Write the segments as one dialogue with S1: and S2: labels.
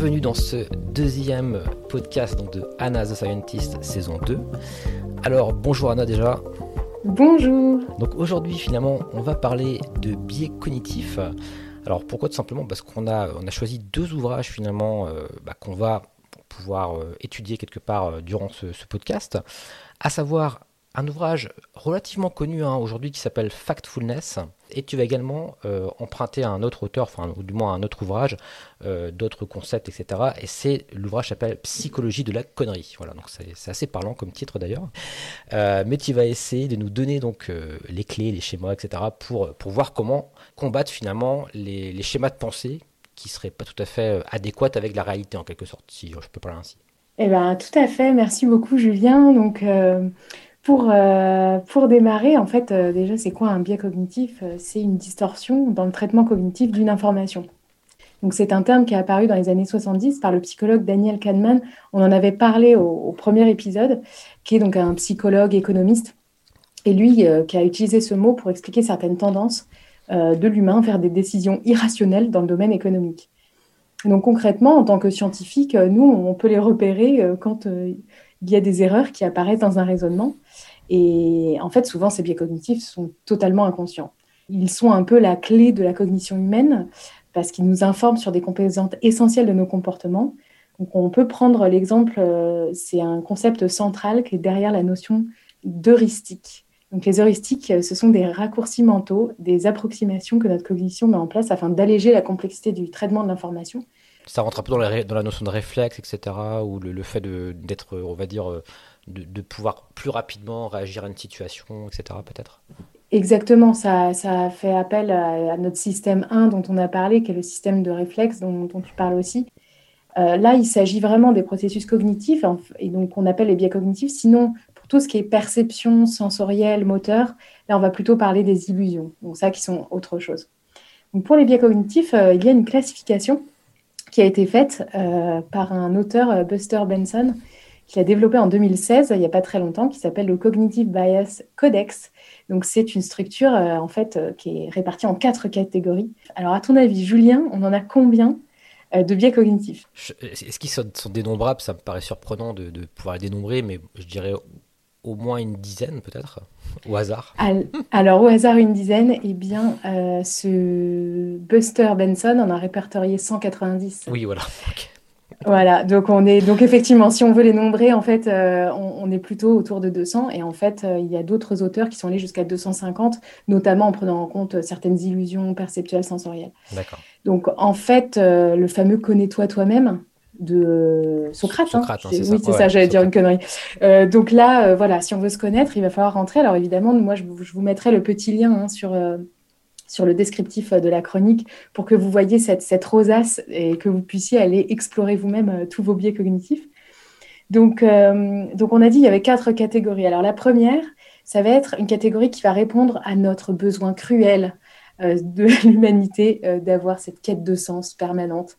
S1: bienvenue dans ce deuxième podcast donc, de Anna the Scientist saison 2. Alors bonjour Anna déjà.
S2: Bonjour.
S1: Donc aujourd'hui finalement on va parler de biais cognitifs. Alors pourquoi tout simplement? Parce qu'on a, on a choisi deux ouvrages finalement euh, bah, qu'on va pouvoir euh, étudier quelque part euh, durant ce, ce podcast, à savoir un ouvrage relativement connu hein, aujourd'hui qui s'appelle Factfulness. Et tu vas également euh, emprunter à un autre auteur, enfin, ou du moins à un autre ouvrage, euh, d'autres concepts, etc. Et c'est l'ouvrage s'appelle Psychologie de la connerie. Voilà, donc c'est assez parlant comme titre d'ailleurs. Euh, mais tu vas essayer de nous donner donc les clés, les schémas, etc. pour, pour voir comment combattre finalement les, les schémas de pensée qui seraient pas tout à fait adéquats avec la réalité en quelque sorte, si je peux parler ainsi.
S2: Eh bien, tout à fait. Merci beaucoup, Julien. Donc, pour, euh, pour démarrer, en fait, euh, déjà, c'est quoi un biais cognitif? Euh, C'est une distorsion dans le traitement cognitif d'une information. Donc, c'est un terme qui est apparu dans les années 70 par le psychologue Daniel Kahneman. On en avait parlé au, premier épisode, qui est donc un psychologue économiste. Et lui, qui a utilisé ce mot pour expliquer certaines tendances de l'humain vers des décisions irrationnelles dans le domaine économique. Donc concrètement, en tant que scientifique, nous, on peut les repérer quand il y a des erreurs qui apparaissent dans un raisonnement. Et en fait, souvent, ces biais cognitifs sont totalement inconscients. Ils sont un peu la clé de la cognition humaine parce qu'ils nous informent sur des composantes essentielles de nos comportements. Donc, on peut prendre l'exemple, euh, c'est un concept central qui est derrière la notion d'heuristique. Donc, les heuristiques, ce sont des raccourcis mentaux, des approximations que notre cognition met en place afin d'alléger la complexité du traitement de l'information
S1: ça rentre un peu dans la, notion de réflexe, etc., ou le, le fait d'être, on va dire, euh, de, pouvoir plus rapidement réagir à une situation, etc., peut-être
S2: Exactement, ça, ça fait appel à, notre système 1 dont on a parlé, qui est le système de réflexe dont, tu parles aussi. Euh, là, il s'agit vraiment des processus cognitifs, et donc qu'on appelle les biais cognitifs. Sinon, pour tout ce qui est perception sensorielle, moteur, là, on va plutôt parler des illusions, donc ça qui sont autre chose. Donc pour les biais cognitifs, euh, il y a une classification qui a été faite euh, par un auteur, Buster Benson, qui a développé en 2016, il n'y a pas très longtemps, qui s'appelle le Cognitive Bias Codex. Donc, c'est une structure, euh, en fait, qui est répartie en quatre catégories. Alors, à ton avis, Julien, on en a combien de biais cognitifs?
S1: Est-ce qu'ils sont, dénombrables? Ça me paraît surprenant de, de pouvoir les dénombrer, mais je dirais au moins une dizaine peut-être au hasard
S2: Alors au hasard une dizaine, eh bien euh, ce Buster Benson en a répertorié 190.
S1: Oui voilà.
S2: Voilà, donc on est donc effectivement si on veut les nombrer en fait euh, on, est plutôt autour de 200 et en fait euh, il y a d'autres auteurs qui sont allés jusqu'à 250 notamment en prenant en compte certaines illusions perceptuelles sensorielles.
S1: D'accord.
S2: Donc en fait le fameux connais-toi toi-même de Socrate.
S1: Hein. Socrate
S2: hein, oui, c'est ça, j'allais dire une connerie. Euh, donc là, euh, voilà, si on veut se connaître, il va falloir rentrer. Alors évidemment, moi, je, vous mettrai le petit lien hein, sur, euh, sur le descriptif de la chronique pour que vous voyez cette, cette rosace et que vous puissiez aller explorer vous-même tous vos biais cognitifs. Donc, donc, on a dit il y avait quatre catégories. Alors la première, ça va être une catégorie qui va répondre à notre besoin cruel de l'humanité d'avoir cette quête de sens permanente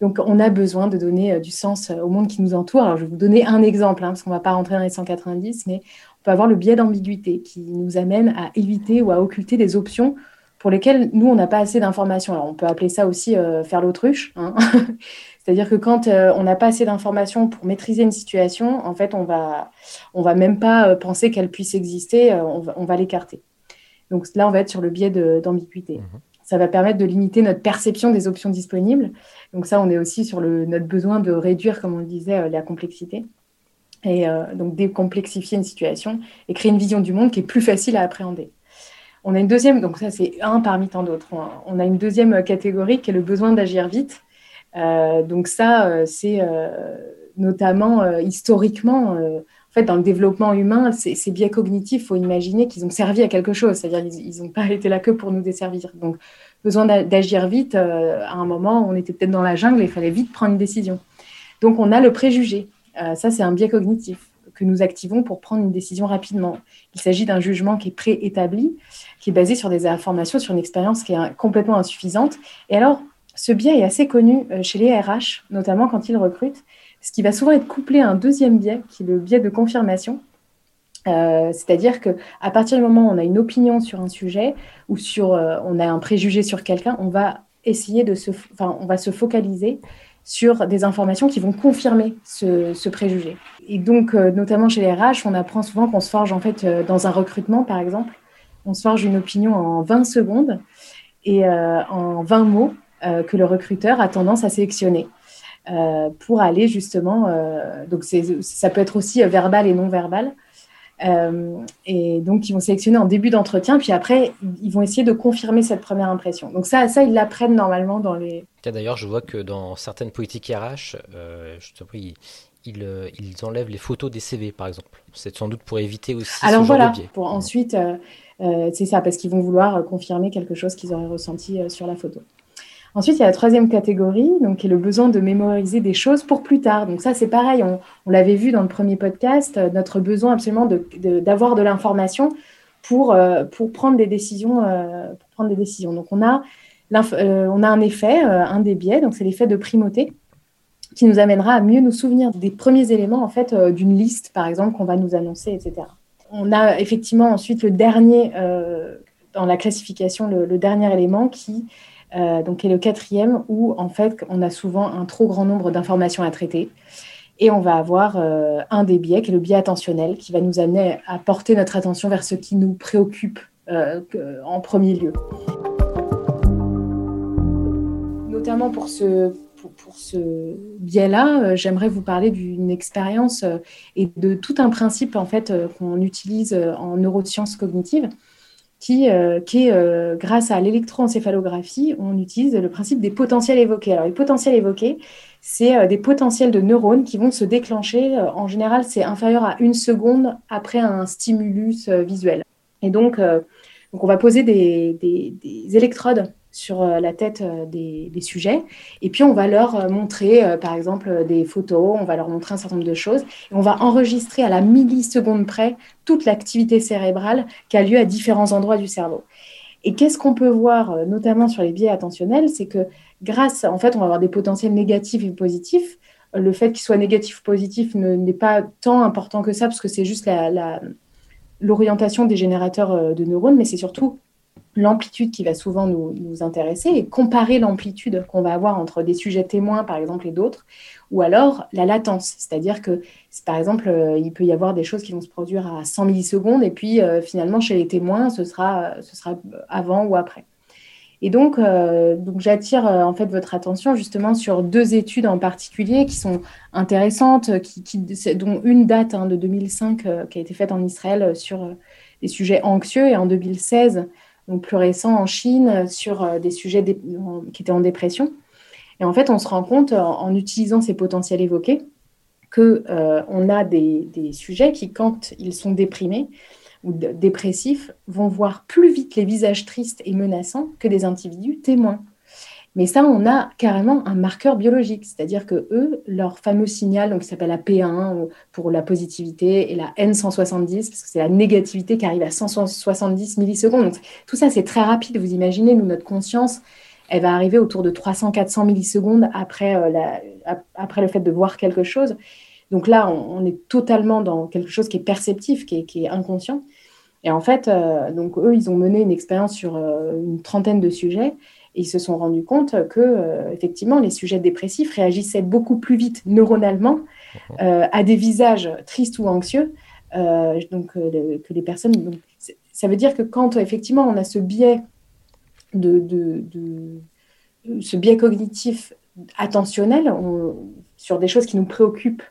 S2: donc, on a besoin de donner euh, du sens euh, au monde qui nous entoure. Alors, je vais vous donner un exemple, hein, parce qu'on ne va pas rentrer dans les 190, mais on peut avoir le biais d'ambiguïté qui nous amène à éviter ou à occulter des options pour lesquelles nous, on n'a pas assez d'informations. Alors, on peut appeler ça aussi euh, faire l'autruche. Hein. C'est-à-dire que quand on n'a pas assez d'informations pour maîtriser une situation, en fait, on va, on va même pas penser qu'elle puisse exister, on va, va l'écarter. Donc là, on va être sur le biais d'ambiguïté. Mmh ça va permettre de limiter notre perception des options disponibles. Donc ça, on est aussi sur le, notre besoin de réduire, comme on le disait, euh, la complexité. Et euh, donc décomplexifier une situation et créer une vision du monde qui est plus facile à appréhender. On a une deuxième, donc ça c'est un parmi tant d'autres. On a une deuxième catégorie qui est le besoin d'agir vite. Euh, donc ça, c'est notamment historiquement fait, dans le développement humain, ces, biais cognitifs, il faut imaginer qu'ils ont servi à quelque chose. C'est-à-dire qu'ils n'ont pas été là que pour nous desservir. Donc, besoin d'agir vite. Euh, à un moment, on était peut-être dans la jungle et il fallait vite prendre une décision. Donc, on a le préjugé. Euh, ça, c'est un biais cognitif que nous activons pour prendre une décision rapidement. Il s'agit d'un jugement qui est préétabli, qui est basé sur des informations, sur une expérience qui est complètement insuffisante. Et alors, ce biais est assez connu euh, chez les RH, notamment quand ils recrutent ce qui va souvent être couplé à un deuxième biais, qui est le biais de confirmation. Euh, c'est-à-dire que à partir du moment où on a une opinion sur un sujet ou sur, euh, on a un préjugé sur quelqu'un, on va essayer de se, on va se focaliser sur des informations qui vont confirmer ce, préjugé. Et donc, notamment chez les RH, on apprend souvent qu'on se forge en fait dans un recrutement, par exemple, on se forge une opinion en 20 secondes et en 20 mots que le recruteur a tendance à sélectionner. Euh, pour aller justement, euh, donc ça peut être aussi euh, verbal et non verbal. Et donc, ils vont sélectionner en début d'entretien, puis après, ils vont essayer de confirmer cette première impression. Donc ça, ça ils l'apprennent normalement dans les...
S1: D'ailleurs, je vois que dans certaines politiques RH, ils, ils, enlèvent les photos des CV, par exemple. C'est sans doute pour éviter aussi
S2: Alors
S1: ce
S2: voilà,
S1: genre de biais.
S2: pour ensuite, c'est ça, parce qu'ils vont vouloir confirmer quelque chose qu'ils auraient ressenti sur la photo. Ensuite, il y a la troisième catégorie, donc, qui est le besoin de mémoriser des choses pour plus tard. Donc ça, c'est pareil, on, l'avait vu dans le premier podcast, euh, notre besoin absolument d'avoir de, l'information pour, euh, pour, prendre des décisions, euh, pour prendre des décisions. Donc on a, on a un effet, un des biais, donc c'est l'effet de primauté, qui nous amènera à mieux nous souvenir des premiers éléments en fait d'une liste, par exemple, qu'on va nous annoncer, etc. On a effectivement ensuite le dernier, dans la classification, le dernier élément qui euh, donc qui est le quatrième, où en fait on a souvent un trop grand nombre d'informations à traiter. Et on va avoir euh, un des biais, qui est le biais attentionnel, qui va nous amener à porter notre attention vers ce qui nous préoccupe euh, en premier lieu. Notamment pour ce, biais-là, j'aimerais vous parler d'une expérience et de tout un principe en fait qu'on utilise en neurosciences cognitives qui, euh, qui est, euh, grâce à l'électroencéphalographie, on utilise le principe des potentiels évoqués. Alors, les potentiels évoqués, c'est euh, des potentiels de neurones qui vont se déclencher. en général, c'est inférieur à une seconde après un stimulus visuel. Et donc, on va poser des électrodes sur euh, la tête euh, des, sujets. Et puis, on va leur euh, montrer, par exemple, des photos, on va leur montrer un certain nombre de choses. Et on va enregistrer à la milliseconde près toute l'activité cérébrale qui a lieu à différents endroits du cerveau. Et qu'est-ce qu'on peut voir, notamment sur les biais attentionnels, c'est que grâce, en fait, on va avoir des potentiels négatifs et positifs. Le fait qu'ils soient négatifs ou positifs n'est pas tant important que ça, parce que c'est juste l'orientation des générateurs de neurones, mais c'est surtout l'amplitude qui va souvent nous, intéresser et comparer l'amplitude qu'on va avoir entre des sujets témoins, par exemple, et d'autres, ou alors la latence, c'est-à-dire que, par exemple, euh, il peut y avoir des choses qui vont se produire à 100 millisecondes, et puis euh, finalement, chez les témoins, ce sera, ce sera avant ou après. Et donc, euh, donc j'attire en fait votre attention justement sur deux études en particulier qui sont intéressantes, qui, dont une date hein, de 2005 qui a été faite en Israël sur des sujets anxieux et en 2016 donc plus récent en Chine, sur euh, des sujets qui étaient en dépression. Et en fait, on se rend compte, en, utilisant ces potentiels évoqués, qu'on euh, on a des, sujets qui, quand ils sont déprimés ou dépressifs, vont voir plus vite les visages tristes et menaçants que des individus témoins. Mais ça, on a carrément un marqueur biologique, c'est-à-dire que eux, leur fameux signal, donc qui s'appelle la P1 pour la positivité et la N170 parce que c'est la négativité qui arrive à 170 millisecondes. Tout ça, c'est très rapide. Vous imaginez, nous, notre conscience, elle va arriver autour de 300-400 millisecondes après, euh, après le fait de voir quelque chose. Donc là, on, est totalement dans quelque chose qui est perceptif, qui est, inconscient. Et en fait, euh, donc eux, ils ont mené une expérience sur euh, une trentaine de sujets ils se sont rendus compte que, euh, effectivement, les sujets dépressifs réagissaient beaucoup plus vite neuronalement euh, à des visages tristes ou anxieux euh, donc, que les personnes. Donc, ça veut dire que quand, effectivement, on a ce biais, de, de, ce biais cognitif attentionnel sur des choses qui nous préoccupent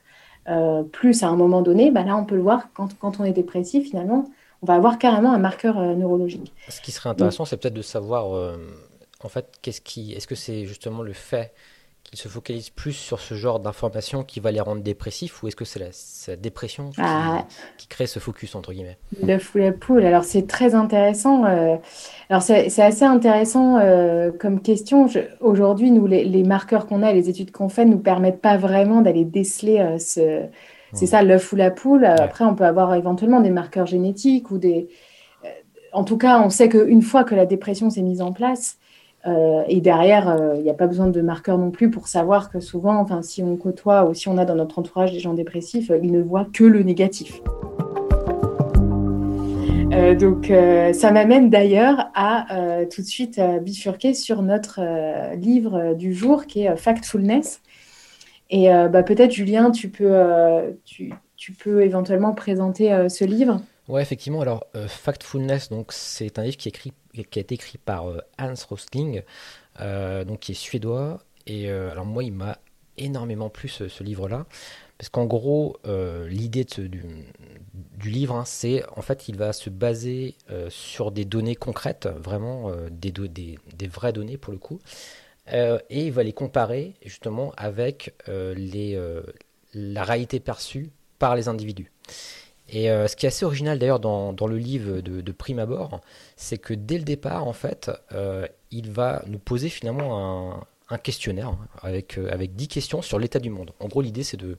S2: plus à un moment donné, bah là, on peut le voir quand, quand on est dépressif, finalement, on va avoir carrément un marqueur neurologique.
S1: Ce qui serait intéressant, c'est peut-être de savoir en fait, qu'est-ce qui, est-ce que c'est justement le fait qu'ils se focalisent plus sur ce genre d'informations qui va les rendre dépressifs ou est-ce que c'est la, dépression ah. qui, crée ce focus entre guillemets?
S2: Le fou la poule. Alors c'est très intéressant. Euh, alors c'est assez intéressant euh, comme question. Aujourd'hui, nous les, marqueurs qu'on a, les études qu'on fait, nous permettent pas vraiment d'aller déceler euh, ce. C'est ça, l'œuf ou la poule. Après, on peut avoir éventuellement des marqueurs génétiques ou des. En tout cas, on sait qu'une fois que la dépression s'est mise en place, euh, et derrière, il euh, n'y a pas besoin de marqueur non plus pour savoir que souvent, enfin, si on côtoie ou si on a dans notre entourage des gens dépressifs, ils ne voient que le négatif. Euh, donc, ça m'amène d'ailleurs à tout de suite bifurquer sur notre livre du jour qui est Factfulness, Et bah, peut-être, Julien, tu peux, tu, tu, peux éventuellement présenter ce livre.
S1: Ouais, effectivement. Alors, Factfulness, donc c'est un livre qui, écrit, qui a été écrit par Hans Rosling, donc qui est suédois. Et alors moi, il m'a énormément plu ce livre-là. Parce qu'en gros, euh, l'idée du, livre, hein, c'est en fait, il va se baser euh, sur des données concrètes, vraiment euh, des, des, vraies données pour le coup, et il va les comparer justement avec les, la réalité perçue par les individus. Et ce qui est assez original d'ailleurs dans, le livre de, de prime abord, c'est que dès le départ, en fait, il va nous poser finalement un, un questionnaire hein, avec, euh, avec 10 questions sur l'état du monde. En gros, l'idée, c'est de,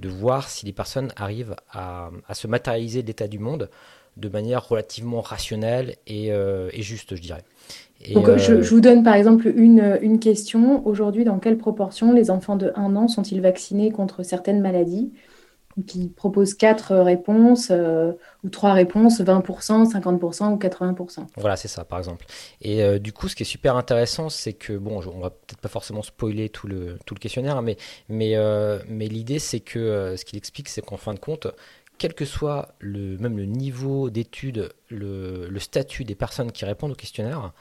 S1: de voir si les personnes arrivent à, à se matérialiser l'état du monde de manière relativement rationnelle et, euh, et juste, je dirais.
S2: Donc, je, euh, je, vous donne par exemple une, une question. Aujourd'hui, dans quelle proportion les enfants de 1 an sont-ils vaccinés contre certaines maladies? Qui propose quatre réponses euh, ou trois réponses, 20%, 50% ou 80%.
S1: Voilà, c'est ça, par exemple. Et euh, du coup, ce qui est super intéressant, c'est que, bon, on va peut-être pas forcément spoiler tout le, tout le questionnaire, hein, mais, mais, euh, mais l'idée, c'est que ce qu'il explique, c'est qu'en fin de compte, quel que soit le, même le niveau d'étude, le, le statut des personnes qui répondent au questionnaire,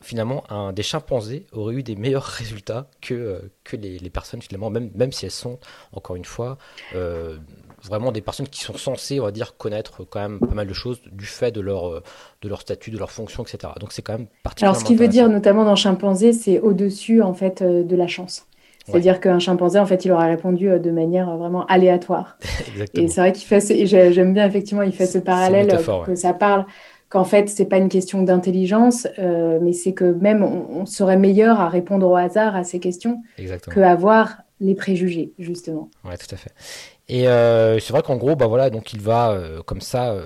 S1: finalement, un, des chimpanzés auraient eu des meilleurs résultats que, euh, que les, personnes, finalement, même, même si elles sont, encore une fois, euh, vraiment des personnes qui sont censées, on va dire, connaître quand même pas mal de choses du fait de leur, euh, de leur statut, de leur fonction, etc. Donc c'est quand même particulièrement.
S2: Alors ce qui veut dire, notamment dans chimpanzé, c'est au-dessus, en fait, de la chance. C'est-à-dire qu'un chimpanzé, en fait, il aura répondu de manière vraiment aléatoire. Exactement. Et c'est vrai qu'il fait, et j'aime bien effectivement, il fait ce parallèle que ça parle qu'en fait, c'est pas une question d'intelligence, euh, mais c'est que même on, serait meilleur à répondre au hasard à ces questions qu'à avoir les préjugés, justement.
S1: Oui, tout à fait. Et euh, c'est vrai qu'en gros, bah voilà, donc il va euh, comme ça,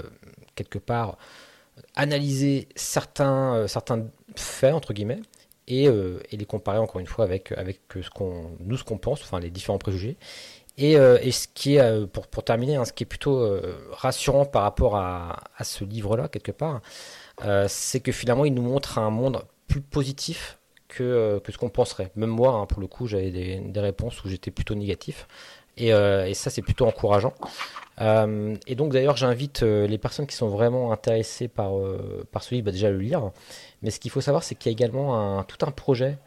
S1: quelque part, analyser certains, certains faits, entre guillemets, et, et, les comparer encore une fois avec, avec ce qu'on, nous, ce qu'on pense, enfin les différents préjugés. Euh, et, ce qui est, euh, pour, pour terminer, hein, ce qui est plutôt euh, rassurant par rapport à, à ce livre-là, quelque part, c'est que finalement, il nous montre un monde plus positif que, que ce qu'on penserait. Même moi, hein, pour le coup, j'avais des, des, réponses où j'étais plutôt négatif. Et, et ça, c'est plutôt encourageant. et donc, d'ailleurs, j'invite les personnes qui sont vraiment intéressées par, par ce livre, bah, déjà le lire. Mais ce qu'il faut savoir, c'est qu'il y a également un, tout un projet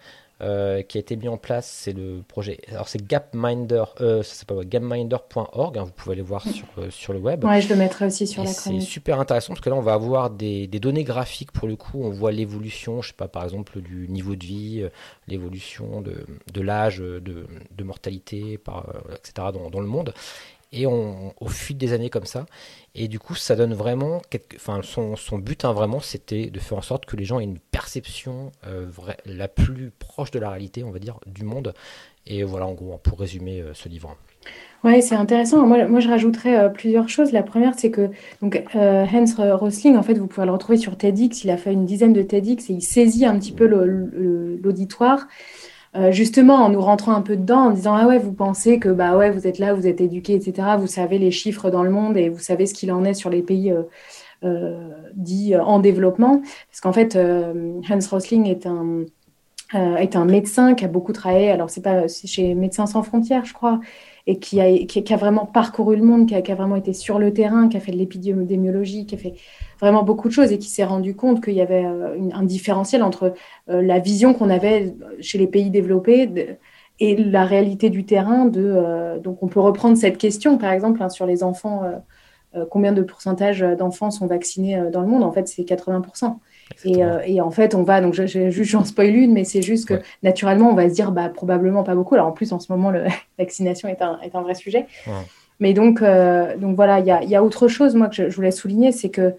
S1: euh, qui a été mis en place, c'est le projet. Alors c'est Gapminder, euh, ça s'appelle gapminder.org. Hein, vous pouvez aller voir sur, euh, sur le web.
S2: Ouais, je le mettrai aussi sur la
S1: chronique. C'est super intéressant parce que là on va avoir des, des, données graphiques pour le coup. On voit l'évolution, je sais pas, par exemple du niveau de vie, l'évolution de, de l'âge, de, de, mortalité, par, etc. Dans, dans le monde et au fil des années comme ça. Et du coup, ça donne vraiment, enfin, son, son but hein, vraiment, c'était de faire en sorte que les gens aient une perception euh, la plus proche de la réalité, on va dire, du monde. Et voilà, en gros, pour résumer euh, ce livre.
S2: Ouais, c'est intéressant. Moi, moi je rajouterais euh, plusieurs choses. La première, c'est que donc, Hans Rosling, en fait, vous pouvez le retrouver sur TEDx. Il a fait une dizaine de TEDx et il saisit un petit peu l'auditoire. Euh, justement en nous rentrant un peu dedans, en disant ah ouais vous pensez que bah ouais vous êtes là, vous êtes éduqué, etc. Vous savez les chiffres dans le monde et vous savez ce qu'il en est sur les pays euh, euh, dits en développement, parce qu'en fait Hans Rosling est un est un médecin qui a beaucoup travaillé. Alors c'est pas chez Médecins sans frontières, je crois, et qui a, vraiment parcouru le monde, qui a, vraiment été sur le terrain, qui a fait de l'épidémiologie, qui a fait vraiment beaucoup de choses et qui s'est rendu compte qu'il y avait euh, un différentiel entre euh, la vision qu'on avait chez les pays développés et la réalité du terrain. Euh, donc on peut reprendre cette question, par exemple, hein, sur les enfants. combien de pourcentage d'enfants sont vaccinés dans le monde? En fait, c'est 80%. Et, et, en fait, on va, donc j'en spoil une, mais c'est juste que naturellement, on va se dire bah, probablement pas beaucoup. Alors en plus, en ce moment, la vaccination est un, est un vrai sujet. Mais donc, donc voilà, il y a, y a, autre chose, moi, que je, je voulais souligner, c'est que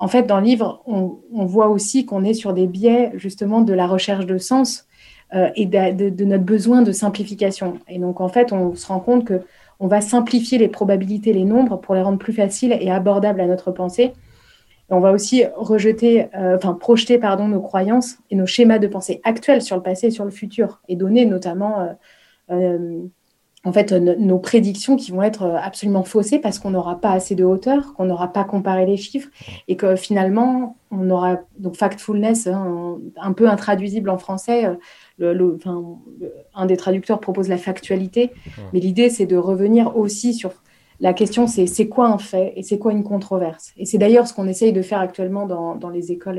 S2: en fait, dans le livre, on, voit aussi qu'on est sur des biais justement de la recherche de sens euh, et de, notre besoin de simplification. Et donc, en fait, on se rend compte que on va simplifier les probabilités, les nombres pour les rendre plus faciles et abordables à notre pensée. Et on va aussi rejeter, euh, enfin projeter, pardon, nos croyances et nos schémas de pensée actuels sur le passé et sur le futur, et donner notamment euh, en fait, nos prédictions qui vont être absolument faussées parce qu'on n'aura pas assez de hauteur, qu'on n'aura pas comparé les chiffres et que finalement, on aura donc factfulness, hein, un peu intraduisible en français. Le, un des traducteurs propose la factualité, mais l'idée c'est de revenir aussi sur la question, c'est c'est quoi un fait et c'est quoi une controverse? Et c'est d'ailleurs ce qu'on essaye de faire actuellement dans, dans les écoles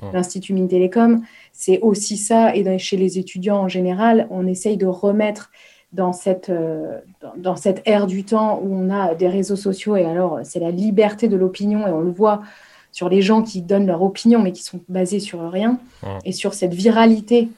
S2: de l'Institut Mines Télécom. C'est aussi ça, et chez les étudiants en général, on essaye de remettre dans cette, euh, dans cette ère du temps où on a des réseaux sociaux et alors c'est la liberté de l'opinion et on le voit sur les gens qui donnent leur opinion mais qui sont basés sur rien et sur cette viralité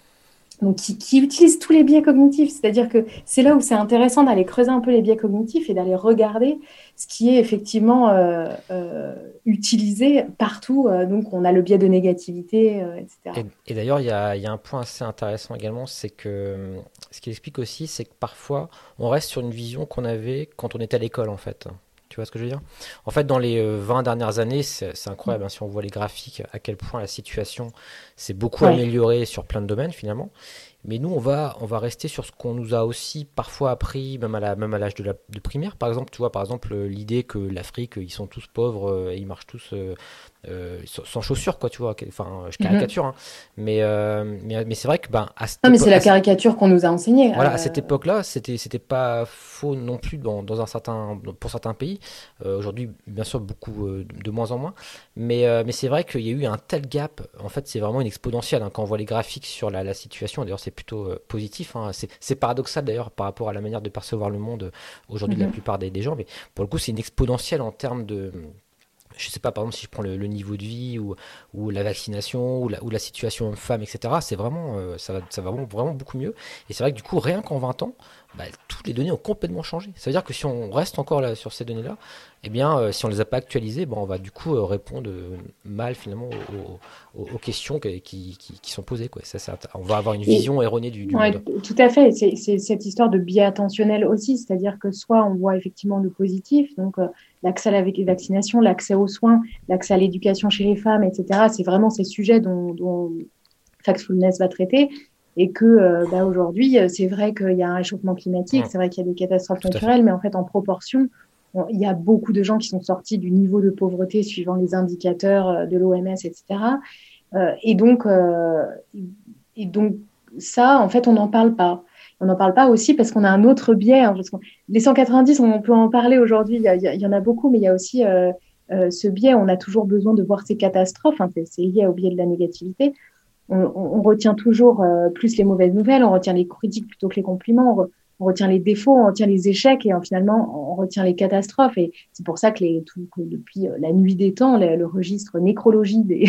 S2: donc qui, utilisent tous les biais cognitifs. C'est-à-dire que c'est là où c'est intéressant d'aller creuser un peu les biais cognitifs et d'aller regarder ce qui est effectivement euh, euh, utilisé partout. donc on a le biais de négativité, etc.
S1: Et, d'ailleurs, il y, y a, un point assez intéressant également, c'est que ce qui explique aussi, c'est que parfois, on reste sur une vision qu'on avait quand on était à l'école, en fait. Tu vois ce que je veux dire? En fait, dans les 20 euh, dernières années, c'est incroyable, hein, si on voit les graphiques, à quel point la situation s'est beaucoup améliorée sur plein de domaines, finalement. Mais nous, on va, on va rester sur ce qu'on nous a aussi parfois appris, même à, la, même à l'âge de, la, de primaire. Par exemple, tu vois, par exemple, l'idée que l'Afrique, ils sont tous pauvres euh, et ils marchent tous euh, sans chaussures, quoi, tu vois. Enfin, je mhm. caricature, hein. mais, euh, mais, mais c'est vrai que, ben,
S2: à cette Non, mais c'est la caricature qu'on nous a enseignée.
S1: Voilà, à euh. cette époque-là, c'était, c'était pas faux non plus dans, dans un certain, pour certains pays. aujourd'hui, bien sûr, beaucoup de moins en moins. Mais, mais c'est vrai qu'il y a eu un tel gap. En fait, c'est vraiment une exponentielle. Hein, quand on voit les graphiques sur la, la situation, d'ailleurs, c'est plutôt positif. Hein. C'est, paradoxal d'ailleurs par rapport à la manière de percevoir le monde aujourd'hui de la mhm. plupart des, des gens. Mais pour le coup, c'est une exponentielle en termes de je sais pas, par exemple, si je prends le, niveau de vie ou, la vaccination ou la, situation homme-femme, etc., c'est vraiment, euh, ça va, vraiment beaucoup mieux. Et c'est vrai que du coup, rien qu'en 20 ans, bah, toutes les données ont complètement changé. Ça veut dire que si on reste encore là sur ces données-là, eh bien, euh, si on ne les a pas actualisées, on va du coup euh, répondre euh, mal finalement aux, questions qui, qui, qui, sont posées. Quoi. Ça, on va avoir une vision erronée du, monde.
S2: Tout à fait. C'est cette histoire de biais attentionnel aussi, c'est-à-dire que soit on voit effectivement le positif, donc l'accès à la vaccination, l'accès aux soins, l'accès à l'éducation chez les femmes, etc. C'est vraiment ces sujets dont, dont Factfulness va traiter et que bah, aujourd'hui, c'est vrai qu'il y a un réchauffement climatique, c'est vrai qu'il y a des catastrophes naturelles, mais en fait, en proportion, il y a beaucoup de gens qui sont sortis du niveau de pauvreté suivant les indicateurs euh, de l'OMS, etc. Euh, et donc, euh, et donc ça, en fait, on n'en parle pas. On n'en parle pas aussi parce qu'on a un autre biais. Hein, les 190, on peut en parler aujourd'hui. Il, y, en a beaucoup, mais il y a aussi ce biais. On a toujours besoin de voir ces catastrophes. Hein, c'est lié au biais de la négativité. On, retient toujours plus les mauvaises nouvelles. On retient les critiques plutôt que les compliments on retient les défauts, on retient les échecs et finalement on retient les catastrophes. Et c'est pour ça que, les, tout, depuis euh, la nuit des temps, le, registre nécrologie des,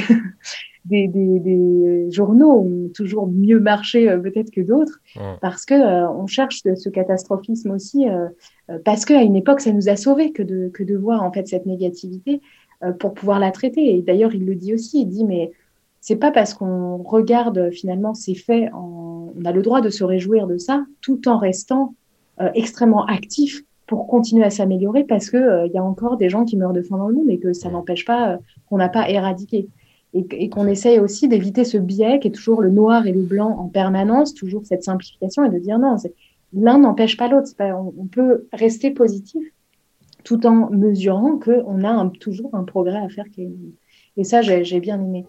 S2: des, des, journaux ont toujours mieux marché euh, peut-être que d'autres, parce que euh, on cherche ce, catastrophisme aussi, parce qu'à une époque ça nous a sauvés que de, que de voir en fait cette négativité pour pouvoir la traiter. Et d'ailleurs il le dit aussi, il dit mais c'est pas parce qu'on regarde finalement ces faits, on a le droit de se réjouir de ça, tout en restant euh, extrêmement actif pour continuer à s'améliorer, parce que euh, il y a encore des gens qui meurent de faim dans le monde et que ça n'empêche pas euh, qu'on n'a pas éradiqué. Et, qu'on essaye aussi d'éviter ce biais qui est toujours le noir et le blanc en permanence, toujours cette simplification et de dire non, l'un n'empêche pas l'autre. On, peut rester positif tout en mesurant qu'on a toujours un progrès à faire. Et ça, j'ai bien aimé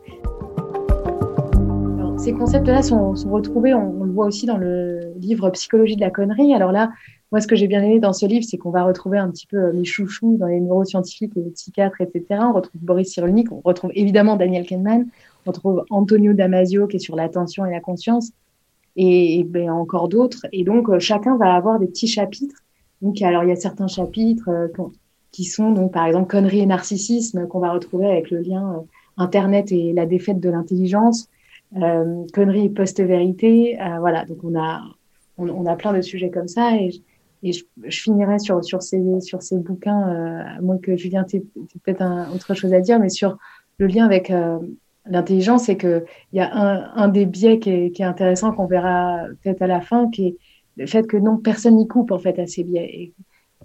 S2: ces concepts-là sont, retrouvés, on, le voit aussi dans le livre Psychologie de la connerie. Alors là, moi, ce que j'ai bien aimé dans ce livre, c'est qu'on va retrouver un petit peu euh, mes chouchous dans les neuroscientifiques, les psychiatres, etc. On retrouve Boris Cyrulnik, on retrouve évidemment Daniel Kahneman, on retrouve Antonio Damasio qui est sur l'attention et la conscience, et, ben, encore d'autres. Et donc, euh, chacun va avoir des petits chapitres. Donc, alors, il y a certains chapitres euh, qui sont, donc, par exemple, connerie et narcissisme, qu'on va retrouver avec le lien Internet et la défaite de l'intelligence euh, conneries post-vérité. Euh, voilà, donc on a, on, a plein de sujets comme ça et, et je, finirai sur, sur, ces, sur ces bouquins, euh, à moins que Julien ait peut-être autre chose à dire, mais sur le lien avec euh, l'intelligence, c'est qu'il y a un, un des biais qui est, qui est intéressant qu'on verra peut-être à la fin, qui est le fait que non, personne n'y coupe en fait à ces biais.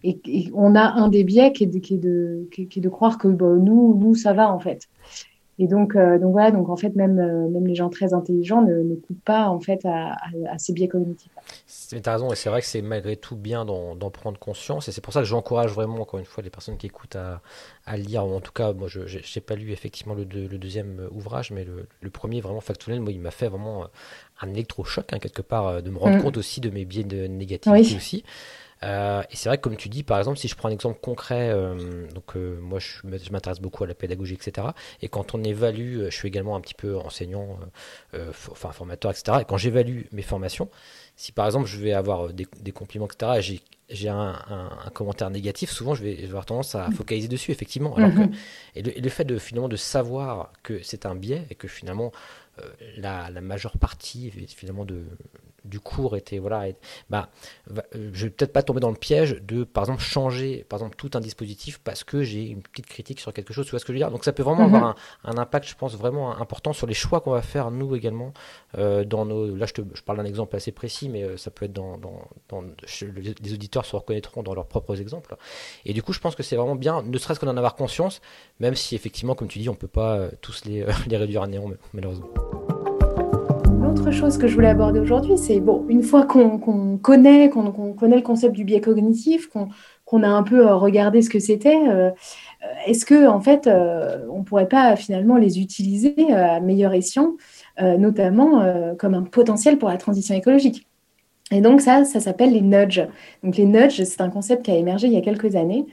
S2: Et, et, on a un des biais qui est de, qui est de, qui est de croire que nous, nous, ça va en fait. Et donc, euh, donc voilà, donc en fait, même, euh, même les gens très intelligents ne, ne coupent pas en fait à, à, ces biais cognitifs.
S1: Tu as raison, et c'est vrai que c'est malgré tout bien d'en prendre conscience, et c'est pour ça que j'encourage vraiment, encore une fois, les personnes qui écoutent à, à lire, en tout cas, moi, je n'ai pas lu effectivement le, le, deuxième ouvrage, mais le, le premier, vraiment factuel, moi, il m'a fait vraiment un électrochoc, hein, quelque part, de me rendre mm. compte aussi de mes biais de négativité aussi. Euh, et c'est vrai que comme tu dis, par exemple, si je prends un exemple concret, euh, donc euh, moi je, je m'intéresse beaucoup à la pédagogie, etc. Et quand on évalue, je suis également un petit peu enseignant, enfin formateur, etc. Et quand j'évalue mes formations, si par exemple je vais avoir des, des compliments, etc., j'ai un, un, commentaire négatif, souvent je vais, avoir tendance à focaliser dessus, effectivement. Alors que, et, le, et, le, fait de finalement de savoir que c'est un biais et que finalement la, la, majeure partie finalement de, du cours était voilà bah euh, je vais peut-être pas tomber dans le piège de par exemple changer par exemple tout un dispositif parce que j'ai une petite critique sur quelque chose tu vois ce que je veux dire? Donc ça peut vraiment avoir mhm. un, impact je pense vraiment important sur les choix qu'on va faire nous également euh, dans nos là je, te, je parle d'un exemple assez précis mais euh, ça peut être dans, dans, les auditeurs se reconnaîtront dans leurs propres exemples. Et du coup je pense que c'est vraiment bien ne serait-ce qu'en en avoir conscience même si effectivement comme tu dis on peut pas tous les, les réduire à néant malheureusement
S2: autre chose que je voulais aborder aujourd'hui, c'est bon, une fois qu'on connaît, qu'on connaît le concept du biais cognitif, qu'on a un peu euh, regardé ce que c'était, euh, est-ce que en fait, euh, on pourrait pas finalement les utiliser à meilleur escient, notamment comme un potentiel pour la transition écologique? Et donc ça, ça s'appelle les nudges. Donc les nudges, c'est un concept qui a émergé il y a quelques années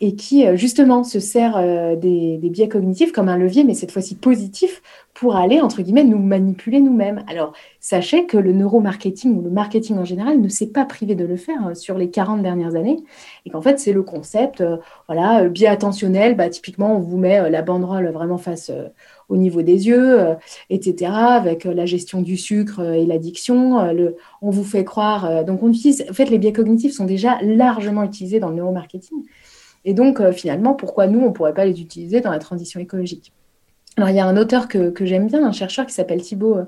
S2: et qui justement se sert des, des, biais cognitifs comme un levier, mais cette fois-ci positif, pour aller, entre guillemets, nous manipuler nous-mêmes. Alors, sachez que le neuromarketing ou le marketing en général ne s'est pas privé de le faire euh, sur les 40 dernières années, et qu'en fait, c'est le concept, euh, voilà, euh, biais attentionnel, bah, typiquement, on vous met la banderole vraiment face au niveau des yeux, etc., avec la gestion du sucre et l'addiction, le, on vous fait croire, donc on utilise, en fait, les biais cognitifs sont déjà largement utilisés dans le neuromarketing, et donc, finalement, pourquoi nous, on ne pourrait pas les utiliser dans la transition écologique? Alors, il y a un auteur que, j'aime bien, un chercheur qui s'appelle Thibaut euh,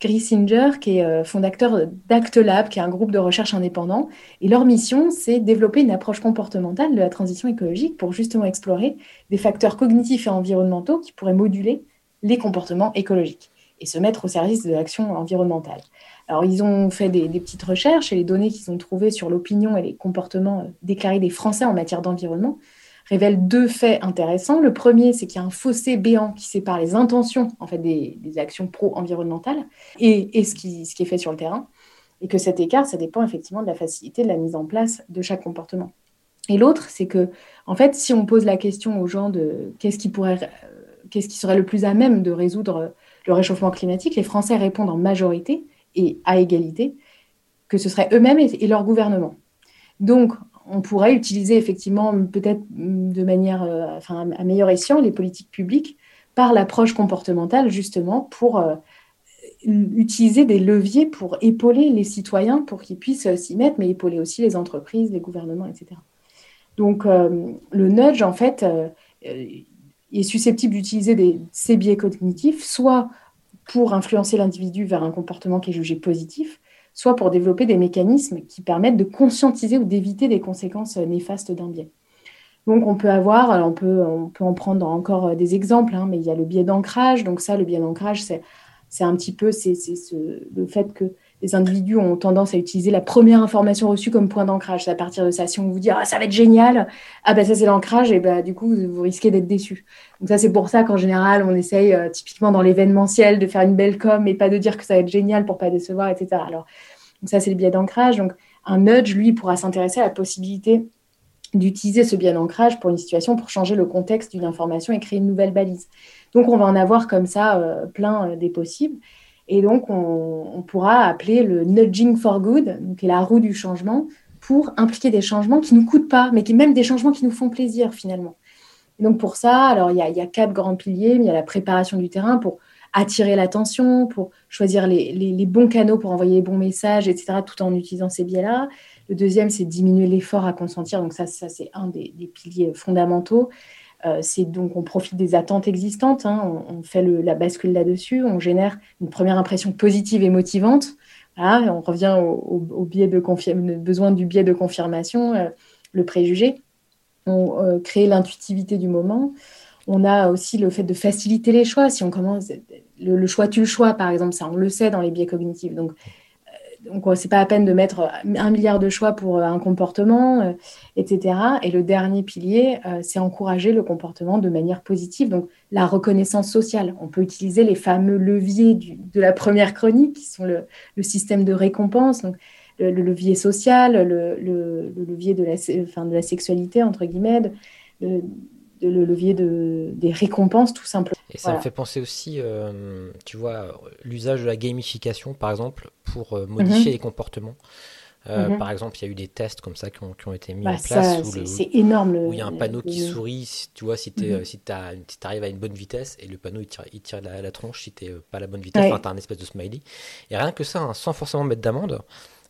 S2: Grissinger, qui est euh, fondateur d'ActLab, qui est un groupe de recherche indépendant. Et leur mission, c'est développer une approche comportementale de la transition écologique pour justement explorer des facteurs cognitifs et environnementaux qui pourraient moduler les comportements écologiques et se mettre au service de l'action environnementale. Alors, ils ont fait des, petites recherches et les données qu'ils ont trouvées sur l'opinion et les comportements euh, déclarés des Français en matière d'environnement révèle deux faits intéressants. Le premier, c'est qu'il y a un fossé béant qui sépare les intentions en fait, des, actions pro-environnementales et, ce, qui, ce qui est fait sur le terrain. Et que cet écart, ça dépend effectivement de la facilité de la mise en place de chaque comportement. Et l'autre, c'est que, en fait, si on pose la question aux gens de qu'est-ce qui pourrait, euh, qu'est-ce qui serait le plus à même de résoudre le réchauffement climatique, les Français répondent en majorité et à égalité que ce serait eux-mêmes et, leur gouvernement. Donc, on pourrait utiliser effectivement peut-être de manière, euh, enfin, à meilleur escient les politiques publiques par l'approche comportementale justement pour euh, utiliser des leviers pour épauler les citoyens pour qu'ils puissent s'y mettre, mais épauler aussi les entreprises, les gouvernements, etc. Donc euh, le nudge, en fait, est susceptible d'utiliser ces biais cognitifs, soit pour influencer l'individu vers un comportement qui est jugé positif, soit pour développer des mécanismes qui permettent de conscientiser ou d'éviter des conséquences néfastes d'un biais. Donc on peut avoir, on peut, on peut en prendre encore des exemples, hein, mais il y a le biais d'ancrage. Donc ça, le biais d'ancrage, c'est, c'est un petit peu c'est, le fait que les individus ont tendance à utiliser la première information reçue comme point d'ancrage. C'est à partir de ça, si on vous dit ah, ça va être génial, ah ben ça c'est l'ancrage, et ben du coup vous risquez d'être déçu. Donc ça c'est pour ça qu'en général on essaye euh, typiquement dans l'événementiel de faire une belle com, mais pas de dire que ça va être génial pour pas décevoir, etc. Alors ça c'est le biais d'ancrage. Donc un nudge lui pourra s'intéresser à la possibilité d'utiliser ce biais d'ancrage pour une situation pour changer le contexte d'une information et créer une nouvelle balise. Donc on va en avoir comme ça euh, plein euh, des possibles. Et donc, on, pourra appeler le nudging for good, donc la roue du changement, pour impliquer des changements qui ne nous coûtent pas, mais qui même des changements qui nous font plaisir finalement. Et donc pour ça, alors il y, a, quatre grands piliers. Il y a la préparation du terrain pour attirer l'attention, pour choisir les, bons canaux pour envoyer les bons messages, etc., tout en utilisant ces biais-là. Le deuxième, c'est diminuer l'effort à consentir. Donc ça, ça c'est un des, piliers fondamentaux. Euh, c'est donc on profite des attentes existantes, hein. on, fait la bascule là-dessus, on génère une première impression positive et motivante. on revient au, biais de besoin du biais de confirmation, euh, le préjugé. On euh, crée l'intuitivité du moment. On a aussi le fait de faciliter les choix. Si on commence, le, le choix tue le choix, par exemple, ça, on le sait dans les biais cognitifs. Donc, donc, c'est pas à peine de mettre un milliard de choix pour euh, un comportement, euh, etc. Et le dernier pilier, euh, c'est encourager le comportement de manière positive. Donc, la reconnaissance sociale. On peut utiliser les fameux leviers de la première chronique, qui sont le, système de récompense, donc le, levier social, le, levier de la, sexualité, entre guillemets, le levier de, des récompenses, tout simplement.
S1: Et ça me fait penser aussi, euh, tu vois, l'usage de la gamification, par exemple, pour euh, modifier mhm. les comportements. Euh, mhm. Par exemple, il y a eu des tests comme ça qui ont, qui ont été mis bah, en place.
S2: C'est énorme.
S1: où il y a un panneau qui sourit, tu vois, si tu mhm. si arrives à une bonne vitesse, et le panneau il tire, il tire la, tronche si tu pas à la bonne vitesse, enfin, tu as un espèce de smiley. Et rien que ça, hein, sans forcément mettre d'amende,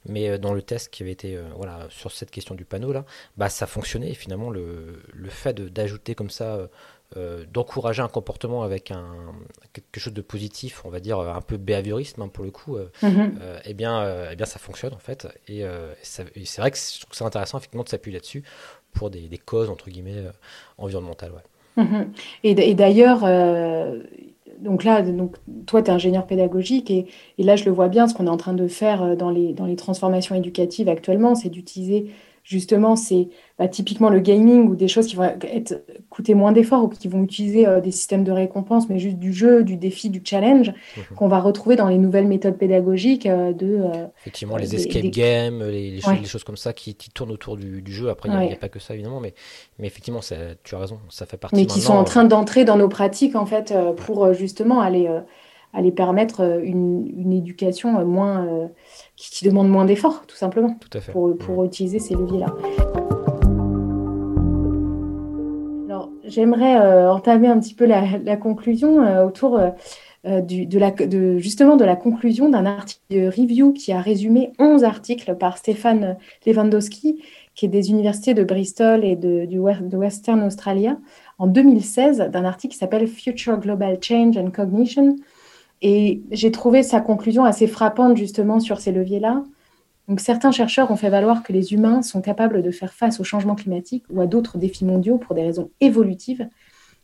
S1: mais dans le test qui avait été euh, voilà, sur cette question du panneau, là, bah, ça fonctionnait. Et finalement, le, le fait d'ajouter comme ça, euh, d'encourager un comportement avec un, quelque chose de positif, on va dire un peu behaviorisme hein, pour le coup, mm-hmm. eh, bien, eh bien, ça fonctionne en fait. Et, c'est vrai que je trouve ça intéressant effectivement de s'appuyer là-dessus pour des, des, causes entre guillemets environnementales. Ouais.
S2: Mm-hmm. Et, d'ailleurs, donc là, donc, toi, tu es ingénieur pédagogique et, là, je le vois bien, ce qu'on est en train de faire euh, dans les, dans les transformations éducatives actuellement, c'est d'utiliser justement, c'est bah, typiquement le gaming ou des choses qui vont être, coûter moins d'efforts ou qui vont utiliser euh, des systèmes de récompense, mais juste du jeu, du défi, du challenge, mhm. qu'on va retrouver dans les nouvelles méthodes pédagogiques euh, de...
S1: Effectivement, les escape games, les, choses, comme ça qui, tournent autour du, jeu. Après, il n'y a, pas que ça, évidemment, mais, mais effectivement, tu as raison, ça fait partie...
S2: Mais qui sont en train d'entrer dans nos pratiques, en fait, pour justement aller aller permettre euh, une, éducation euh, moins, euh, qui, demande moins d'efforts, tout simplement, pour, pour utiliser ces leviers-là. Alors, j'aimerais entamer un petit peu la, conclusion autour du, de, la, de, justement de la conclusion d'un article de review qui a résumé 11 articles par Stéphane Lewandowski, qui est des universités de Bristol et de, du, de Western Australia, en 2016, d'un article qui s'appelle Future Global Change and Cognition, et j'ai trouvé sa conclusion assez frappante justement sur ces leviers-là. Certains chercheurs ont fait valoir que les humains sont capables de faire face au changement climatique ou à d'autres défis mondiaux pour des raisons évolutives,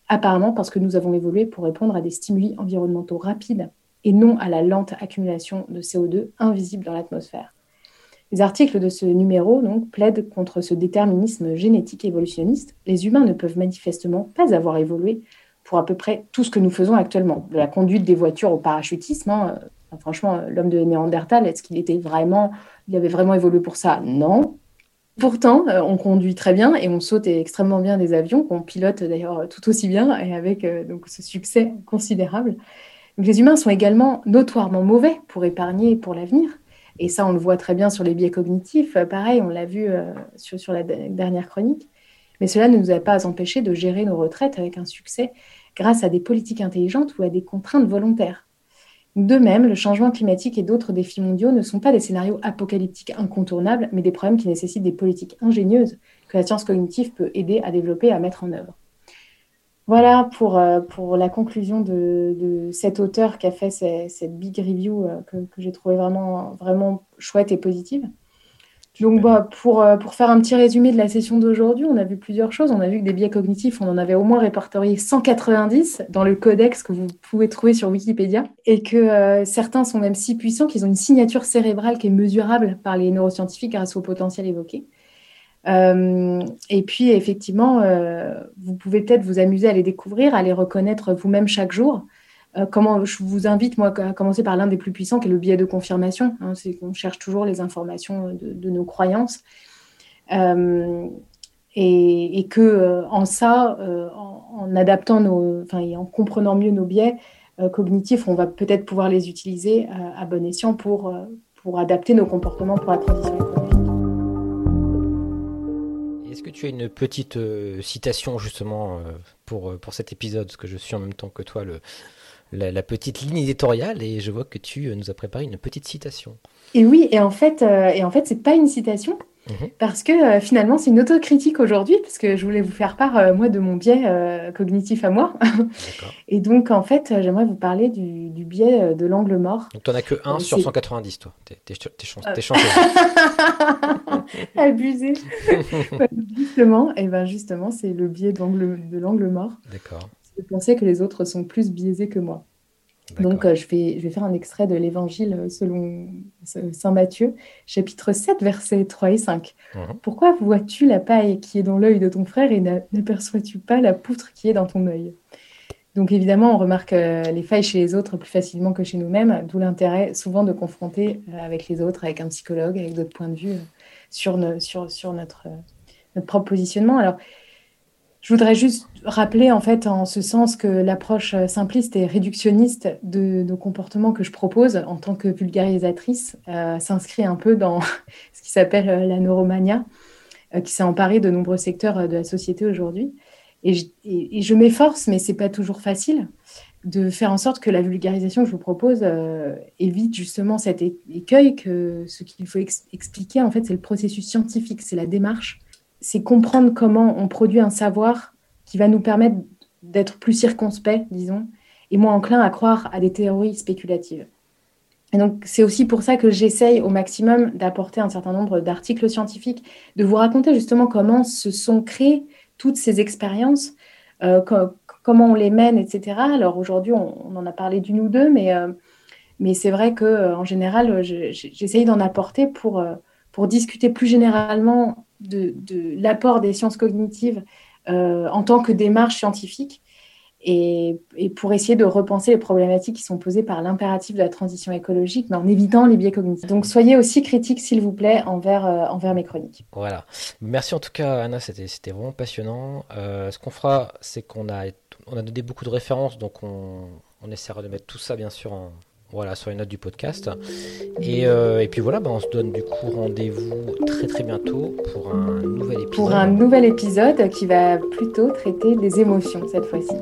S2: apparemment parce que nous avons évolué pour répondre à des stimuli environnementaux rapides et non à la lente accumulation de CO2 invisible dans l'atmosphère. Les articles de ce numéro plaident contre ce déterminisme génétique évolutionniste. Les humains ne peuvent manifestement pas avoir évolué pour à peu près tout ce que nous faisons actuellement, de la conduite des voitures au parachutisme. Hein, euh, franchement, l'homme de Néandertal, est-ce qu'il était vraiment, il avait vraiment évolué pour ça? Non. Pourtant, euh, on conduit très bien et on saute extrêmement bien des avions, qu'on pilote d'ailleurs tout aussi bien et avec euh, donc ce succès considérable. les humains sont également notoirement mauvais pour épargner pour l'avenir. Et ça, on le voit très bien sur les biais cognitifs. Pareil, on l'a vu sur, la dernière chronique. Mais cela ne nous a pas empêché de gérer nos retraites avec un succès grâce à des politiques intelligentes ou à des contraintes volontaires. De même, le changement climatique et d'autres défis mondiaux ne sont pas des scénarios apocalyptiques incontournables, mais des problèmes qui nécessitent des politiques ingénieuses que la science cognitive peut aider à développer et à mettre en œuvre. Voilà pour, euh, la conclusion de, cet auteur qui a fait cette big review euh, que, j'ai trouvé vraiment, vraiment chouette et positive. Donc, bah, pour, euh, pour faire un petit résumé de la session d'aujourd'hui, on a vu plusieurs choses. On a vu que des biais cognitifs, on en avait au moins répertorié 190 dans le codex que vous pouvez trouver sur Wikipédia, et que euh, certains sont même si puissants qu'ils ont une signature cérébrale qui est mesurable par les neuroscientifiques grâce au potentiel évoqué. Euh, et puis, effectivement, vous pouvez peut-être vous amuser à les découvrir, à les reconnaître vous-même chaque jour. Euh, comment, je vous invite, moi, à commencer par l'un des plus puissants, qui est le biais de confirmation. Hein, c'est qu'on cherche toujours les informations de, nos croyances. Euh, et, que euh, en ça, en, adaptant nos, et en comprenant mieux nos biais cognitifs, on va peut-être pouvoir les utiliser à bon escient pour, pour adapter nos comportements pour la transition écologique.
S1: Est-ce que tu as une petite citation justement pour, pour cet épisode Parce que je suis en même temps que toi le, la, petite ligne éditoriale et je vois que tu euh, nous as préparé une petite citation.
S2: Et oui, et en fait, euh, et en fait, c'est pas une citation. Mhm. Parce que euh, finalement, c'est une autocritique aujourd'hui, parce que je voulais vous faire part, moi, de mon biais cognitif à moi. et donc, en fait, j'aimerais vous parler du, biais de l'angle mort.
S1: Donc, tu n'en as que 1 sur 190, toi. T'es, t'es, t'es,
S2: Abusé. justement, et ben justement, c'est le biais de l'angle mort.
S1: D'accord
S2: de penser que les autres sont plus biaisés que moi. Donc, euh, je, vais, je vais faire un extrait de l'Évangile selon Saint Matthieu, chapitre 7, versets 3 et 5. Mhm. Pourquoi vois-tu la paille qui est dans l'œil de ton frère et n'aperçois-tu pas la poutre qui est dans ton œil? Donc évidemment, on remarque euh, les failles chez les autres plus facilement que chez nous-mêmes, d'où l'intérêt souvent de confronter euh, avec les autres, avec un psychologue, avec d'autres points de vue sur, sur, sur notre, notre propre positionnement. Alors, je voudrais juste rappeler en fait en ce sens que l'approche simpliste et réductionniste de nos comportements que je propose en tant que vulgarisatrice euh, s'inscrit un peu dans ce qui s'appelle euh, la neuromania, euh, qui s'est emparée de nombreux secteurs de la société aujourd'hui. Et je, m'efforce, mais c'est pas toujours facile, de faire en sorte que la vulgarisation que je vous propose évite justement cet écueil que ce qu'il faut expliquer en fait c'est le processus scientifique, c'est la démarche c'est comprendre comment on produit un savoir qui va nous permettre d'être plus circonspect, disons, et moins enclin à croire à des théories spéculatives. Et donc, c'est aussi pour ça que j'essaye au maximum d'apporter un certain nombre d'articles scientifiques, de vous raconter justement comment se sont créées toutes ces expériences, euh, comment on les mène, etc. Alors aujourd'hui, on, en a parlé d'une ou deux, mais, euh, mais c'est vrai qu'en euh, général, j'essaye d'en apporter pour, pour discuter plus généralement de, l'apport des sciences cognitives euh, en tant que démarche scientifique et, pour essayer de repenser les problématiques qui sont posées par l'impératif de la transition écologique, mais en évitant les biais cognitifs. Donc soyez aussi critiques, s'il vous plaît, envers, euh, envers mes chroniques.
S1: Voilà. Merci en tout cas, Anna, c'était vraiment passionnant. Euh, ce qu'on fera, c'est qu'on a, on a donné beaucoup de références, donc on, on essaiera de mettre tout ça, bien sûr, en, voilà, sur les notes du podcast. Et, euh, et puis voilà, bah, on se donne du coup rendez-vous très très bientôt pour un nouvel épisode.
S2: Pour un nouvel épisode qui va plutôt traiter des émotions cette fois-ci.